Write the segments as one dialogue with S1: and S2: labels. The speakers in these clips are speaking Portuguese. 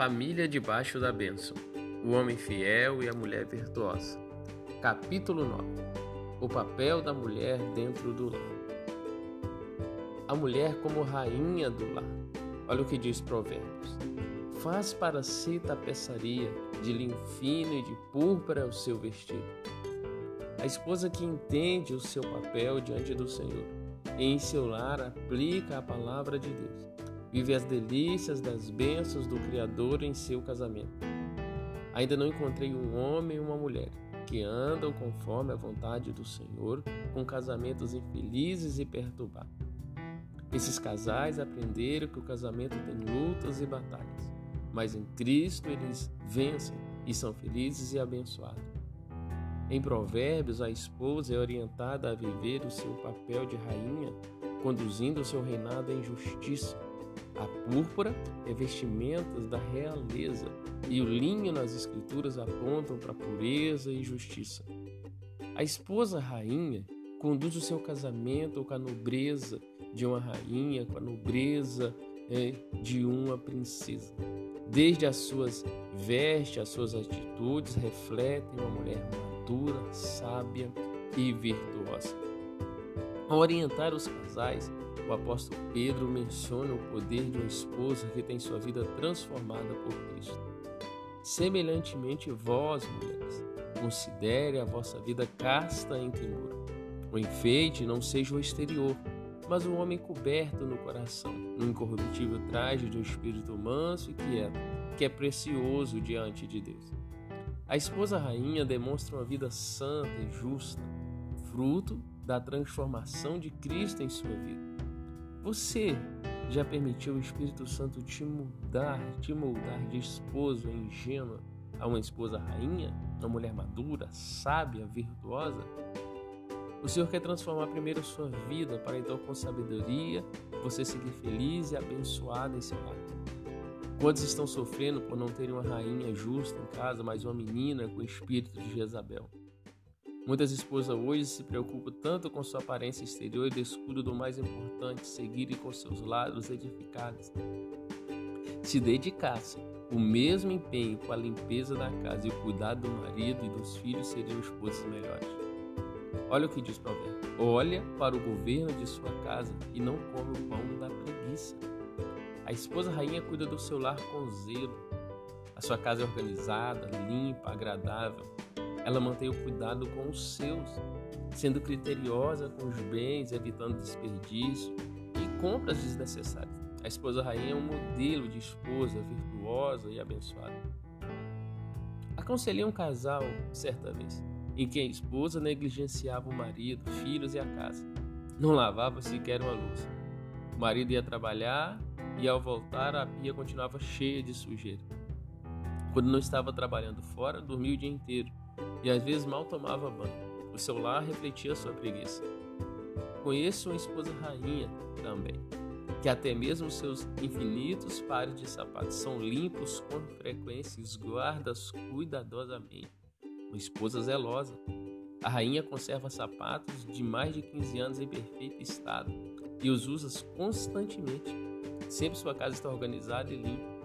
S1: Família debaixo da bênção. O homem fiel e a mulher virtuosa. Capítulo 9. O papel da mulher dentro do lar. A mulher como rainha do lar. Olha o que diz Provérbios. Faz para si tapeçaria, de linho fino e de púrpura o seu vestido. A esposa que entende o seu papel diante do Senhor e em seu lar aplica a palavra de Deus Vive as delícias das bênçãos do Criador em seu casamento. Ainda não encontrei um homem e uma mulher que andam conforme a vontade do Senhor, com casamentos infelizes e perturbados. Esses casais aprenderam que o casamento tem lutas e batalhas, mas em Cristo eles vencem e são felizes e abençoados. Em Provérbios, a esposa é orientada a viver o seu papel de rainha, conduzindo o seu reinado em justiça a púrpura é vestimentas da realeza, e o linho nas escrituras apontam para pureza e justiça. A esposa rainha conduz o seu casamento com a nobreza de uma rainha, com a nobreza é, de uma princesa. Desde as suas vestes, as suas atitudes refletem uma mulher madura, sábia e virtuosa. Ao orientar os casais, o apóstolo Pedro menciona o poder de uma esposa que tem sua vida transformada por Cristo. Semelhantemente, vós, mulheres, considere a vossa vida casta em temor. O enfeite não seja o exterior, mas um homem coberto no coração, no incorruptível traje de um espírito manso e quieto, que é precioso diante de Deus. A esposa rainha demonstra uma vida santa e justa, fruto da transformação de Cristo em sua vida. Você já permitiu o Espírito Santo te mudar, te moldar de esposo ingênua a uma esposa rainha, uma mulher madura, sábia, virtuosa? O Senhor quer transformar primeiro sua vida para então com sabedoria você seguir feliz e abençoado em seu lar. Quantos estão sofrendo por não terem uma rainha justa em casa, mas uma menina com o espírito de Jezabel? Muitas esposas hoje se preocupam tanto com sua aparência exterior e descuidam do mais importante, seguirem com seus lados edificados. Se dedicassem o mesmo empenho com a limpeza da casa e o cuidado do marido e dos filhos, seriam esposas melhores. Olha o que diz o provérbio. Olha para o governo de sua casa e não come o pão da preguiça. A esposa rainha cuida do seu lar com zelo. A sua casa é organizada, limpa, agradável. Ela mantém o cuidado com os seus, sendo criteriosa com os bens, evitando desperdício e compras desnecessárias. A esposa rainha é um modelo de esposa virtuosa e abençoada. Aconselhei um casal certa vez, em que a esposa negligenciava o marido, filhos e a casa. Não lavava sequer uma luz. O marido ia trabalhar e ao voltar a pia continuava cheia de sujeira. Quando não estava trabalhando fora, dormia o dia inteiro e às vezes mal tomava banho. O seu lar refletia sua preguiça. Conheço uma esposa rainha também, que até mesmo seus infinitos pares de sapatos são limpos com frequência e os guardas cuidadosamente. Uma esposa zelosa. A rainha conserva sapatos de mais de 15 anos em perfeito estado e os usa constantemente. Sempre sua casa está organizada e limpa.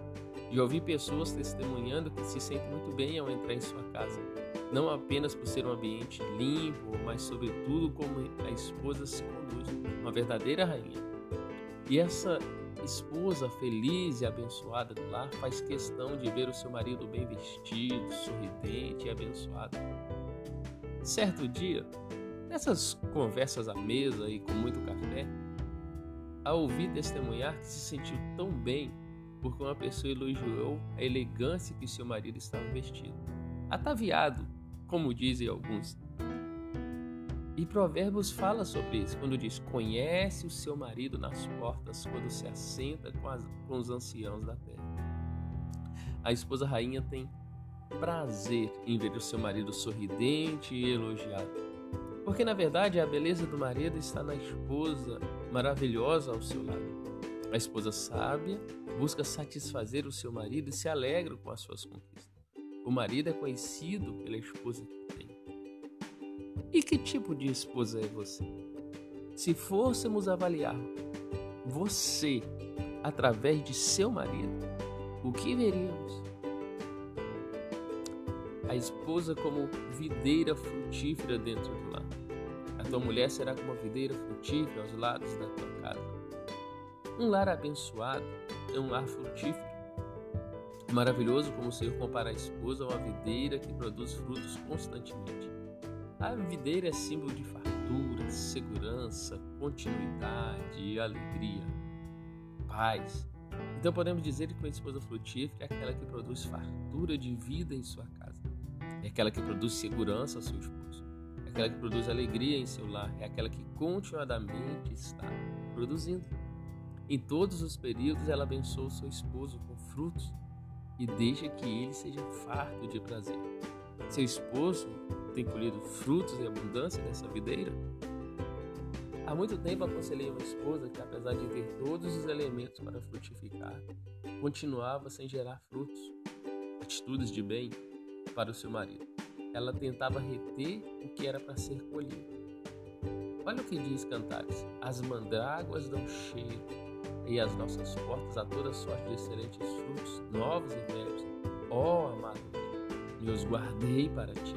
S1: Já ouvi pessoas testemunhando que se sentem muito bem ao entrar em sua casa não apenas por ser um ambiente limpo, mas sobretudo como a esposa se conduz, uma verdadeira rainha. E essa esposa feliz e abençoada do lar faz questão de ver o seu marido bem vestido, sorridente e abençoado. Certo dia, nessas conversas à mesa e com muito café, a ouvi testemunhar que se sentiu tão bem porque uma pessoa elogiou a elegância que seu marido estava vestido. Ataviado como dizem alguns. E Provérbios fala sobre isso, quando diz: Conhece o seu marido nas portas, quando se assenta com, as, com os anciãos da terra. A esposa rainha tem prazer em ver o seu marido sorridente e elogiado. Porque na verdade a beleza do marido está na esposa maravilhosa ao seu lado. A esposa sábia busca satisfazer o seu marido e se alegra com as suas conquistas. O marido é conhecido pela esposa que tem. E que tipo de esposa é você? Se fôssemos avaliar você através de seu marido, o que veríamos? A esposa como videira frutífera dentro do lar. A tua mulher será como uma videira frutífera aos lados da tua casa. Um lar abençoado é um lar frutífero. Maravilhoso como o Senhor compara a esposa a uma videira que produz frutos constantemente. A videira é símbolo de fartura, segurança, continuidade alegria, paz. Então podemos dizer que a esposa frutífera é aquela que produz fartura de vida em sua casa. É aquela que produz segurança ao seu esposo. É aquela que produz alegria em seu lar. É aquela que continuadamente está produzindo. Em todos os períodos ela abençoa o seu esposo com frutos e deixa que ele seja farto de prazer. Seu esposo tem colhido frutos e abundância dessa videira? Há muito tempo aconselhei uma esposa que, apesar de ter todos os elementos para frutificar, continuava sem gerar frutos, atitudes de bem para o seu marido. Ela tentava reter o que era para ser colhido. Olha o que diz Cantares: As mandráguas dão cheiro, e as nossas portas a toda sorte de excelentes frutos, novos e velhos. Ó oh, amado meu, os guardei para ti.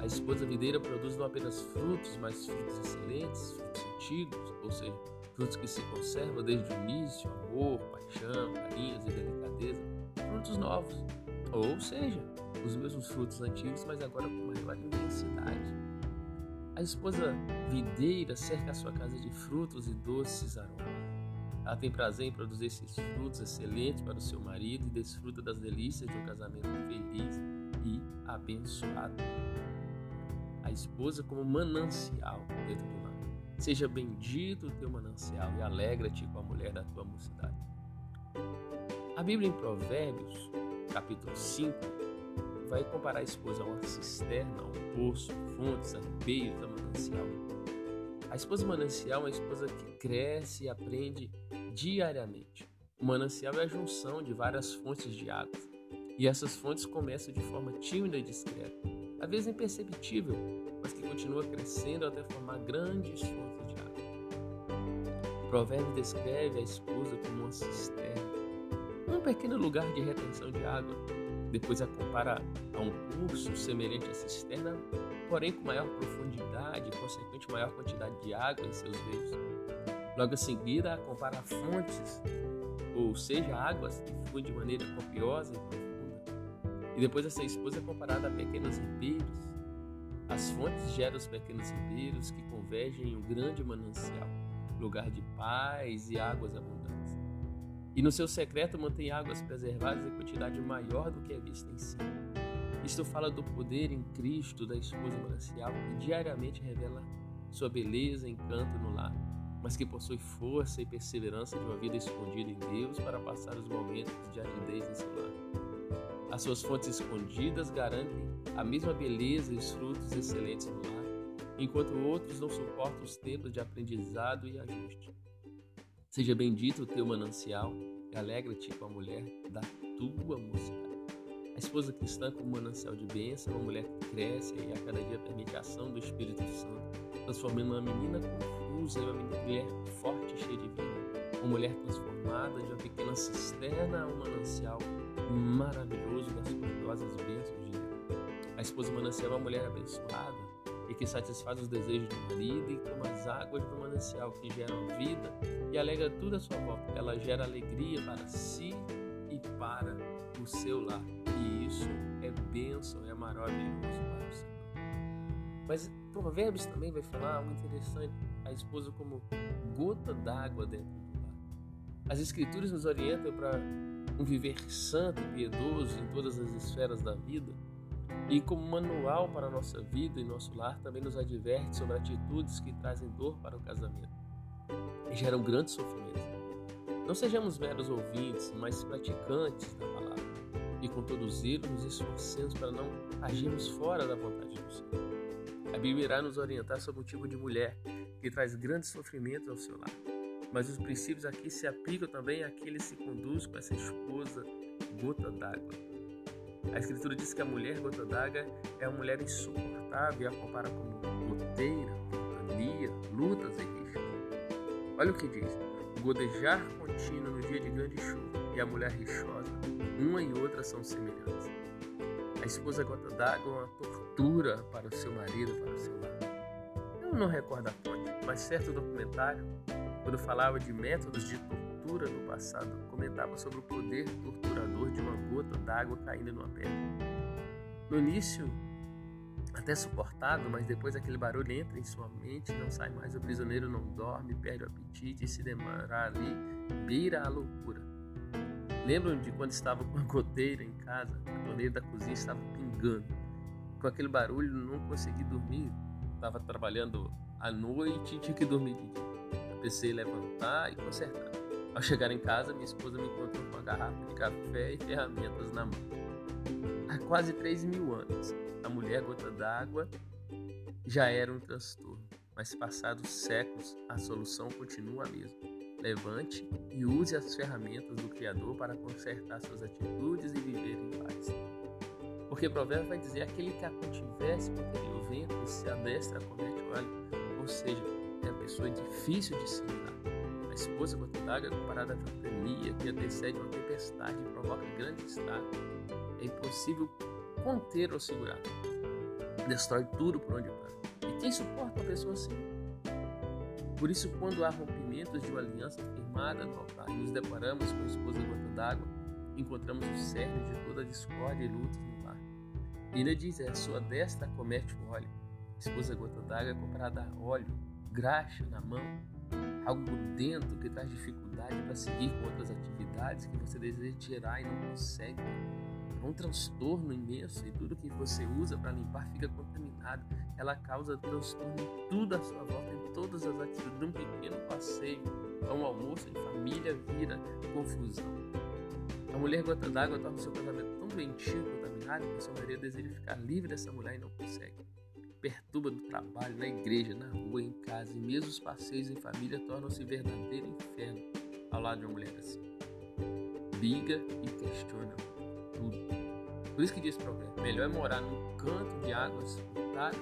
S1: A esposa videira produz não apenas frutos, mas frutos excelentes, frutos antigos, ou seja, frutos que se conservam desde o início, amor, paixão, carinhos e delicadeza, frutos novos, ou seja, os mesmos frutos antigos, mas agora com maior intensidade. A esposa videira cerca a sua casa de frutos e doces aromas. Ela tem prazer em produzir esses frutos excelentes para o seu marido e desfruta das delícias de um casamento feliz e abençoado a esposa como manancial dentro do lar. Seja bendito o teu manancial e alegra-te com a mulher da tua mocidade. A Bíblia em Provérbios, capítulo 5, vai comparar a esposa a uma cisterna, a um poço, fontes, a ribeiros, a manancial. A esposa manancial é uma esposa que cresce e aprende diariamente. O manancial é a junção de várias fontes de água. E essas fontes começam de forma tímida e discreta às vezes imperceptível, mas que continua crescendo até formar grandes fontes de água. O provérbio descreve a esposa como uma cisterna, um pequeno lugar de retenção de água. Depois a compara a um curso semelhante à cisterna, porém com maior profundidade e, consequente, maior quantidade de água em seus veios. Logo em seguida, a compara a fontes, ou seja, águas que fluem de maneira copiosa e profunda e depois essa esposa é comparada a pequenos ribeiros. As fontes geram os pequenos ribeiros que convergem em um grande manancial, lugar de paz e águas abundantes. E no seu secreto mantém águas preservadas em quantidade maior do que é vista em si. Isto fala do poder em Cristo da esposa manancial que diariamente revela sua beleza e encanto no lar, mas que possui força e perseverança de uma vida escondida em Deus para passar os momentos de aridez seu lar. As suas fontes escondidas garantem a mesma beleza e os frutos excelentes no lar, enquanto outros não suportam os tempos de aprendizado e ajuste. Seja bendito o teu manancial e alegra-te com a mulher da tua mocidade. A esposa cristã como manancial de bênção uma mulher que cresce e a cada dia permite a ação do Espírito Santo, transformando uma menina confusa em uma mulher forte e cheia de vida, uma mulher transformada de uma pequena cisterna a um manancial maravilhoso das poderosas bênçãos de Deus. A esposa manancial é uma mulher abençoada e que satisfaz os desejos do marido e como as águas do manancial que geram vida e alegra tudo à sua volta. Ela gera alegria para si e para o seu lar. E isso é bênção, é maravilhoso para o Senhor. Mas Provérbios também vai falar algo interessante. A esposa como gota d'água dentro do lar. As escrituras nos orientam para um viver santo e piedoso em todas as esferas da vida. E como manual para a nossa vida e nosso lar, também nos adverte sobre atitudes que trazem dor para o casamento e geram grande sofrimento. Não sejamos meros ouvintes, mas praticantes da. E com todo zelo nos esforcemos para não agirmos fora da vontade do Senhor. A Bíblia irá nos orientar sobre o tipo de mulher que traz grandes sofrimentos ao seu lar mas os princípios aqui se aplicam também àquele que se conduz com essa esposa gota d'água. A Escritura diz que a mulher gota d'água é uma mulher insuportável e a compara como goteira, ventania, lutas e rixas. Olha o que diz: godejar contínuo no dia de grande chuva e a mulher rixosa, uma e outra são semelhantes. A esposa gota d'água é uma tortura para o seu marido, para o seu lar. Eu não recordo a fonte, mas certo documentário, quando falava de métodos de tortura no passado, comentava sobre o poder torturador de uma gota d'água caindo numa pedra. No início, até suportado, mas depois aquele barulho entra em sua mente, não sai mais. O prisioneiro não dorme, perde o apetite e se demorar ali, beira a loucura. Lembram de quando estava com a goteira em casa, a torneira da cozinha estava pingando. Com aquele barulho não consegui dormir. Estava trabalhando à noite e tinha que dormir de dia. Levantar e consertar. Ao chegar em casa, minha esposa me encontrou com uma garrafa de café e ferramentas na mão. Há quase 3 mil anos, a mulher gota d'água já era um transtorno, mas passados séculos, a solução continua a mesma. Levante e use as ferramentas do Criador para consertar suas atitudes e viver em paz. Porque o provérbio vai dizer: aquele que a contivesse porque o vento se adestra comete óleo. Ou seja, é a pessoa difícil de se lidar. A esposa gota d'água é comparada à ventania que antecede uma tempestade e provoca grande estado. É impossível conter ou segurar. Destrói tudo por onde passa. E quem suporta uma pessoa assim? Por isso, quando há rompimentos de uma aliança firmada no altar e nos deparamos com a esposa gota d'água, encontramos o cerne de toda a discórdia e lutas no lar. E ainda diz: é a sua destra comete o óleo. A esposa gota d'água é comparada a óleo, graxa na mão, algo dentro que traz dificuldade para seguir com outras atividades que você deseja tirar e não consegue um transtorno imenso e tudo que você usa para limpar fica contaminado. Ela causa transtorno em tudo à sua volta, em todas as atitudes. De um pequeno passeio a um almoço de família vira confusão. A mulher gota d'água torna o seu casamento tão doentio e contaminado que seu marido deseja ficar livre dessa mulher e não consegue. Perturba no trabalho, na igreja, na rua, em casa e mesmo os passeios em família tornam-se verdadeiro inferno ao lado de uma mulher assim. Briga e questiona. Por isso que diz o provérbio: melhor é morar num canto de águas furtadas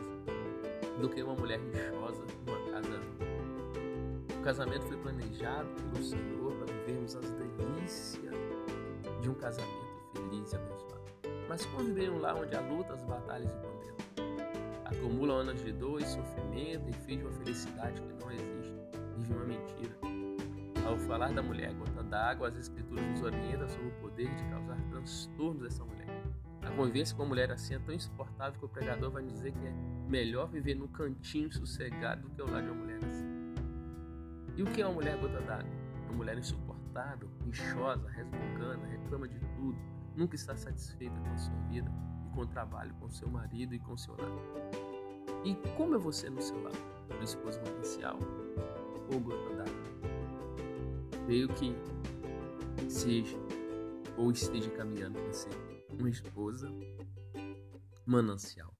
S1: do que uma mulher rixosa numa casa. O casamento foi planejado pelo Senhor para vivermos as delícias de um casamento feliz e abençoado. Mas conviveram lá onde há lutas, batalhas e condenas. Acumulam anos de dor e sofrimento e fingem uma felicidade que não existe. Vivem uma mentira. Ao falar da mulher gota d'água, as escrituras nos orientam sobre o poder de causar transtornos dessa mulher convivência com uma mulher assim é tão insuportável que o pregador vai dizer que é melhor viver num cantinho sossegado do que ao lado de uma mulher assim. E o que é uma mulher gota d'água? Uma mulher insuportável, inchosa, resmungando, reclama de tudo, nunca está satisfeita com a sua vida e com o trabalho, com seu marido e com seu lar. E como é você no seu lar? Uma esposa potencial ou gota d'água? Veio que seja ou esteja caminhando para sempre uma esposa, manancial.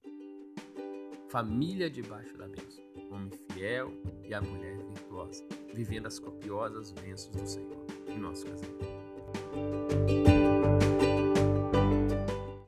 S1: Família debaixo da bênção, homem fiel e a mulher virtuosa, vivendo as copiosas bênçãos do Senhor em nosso casamento.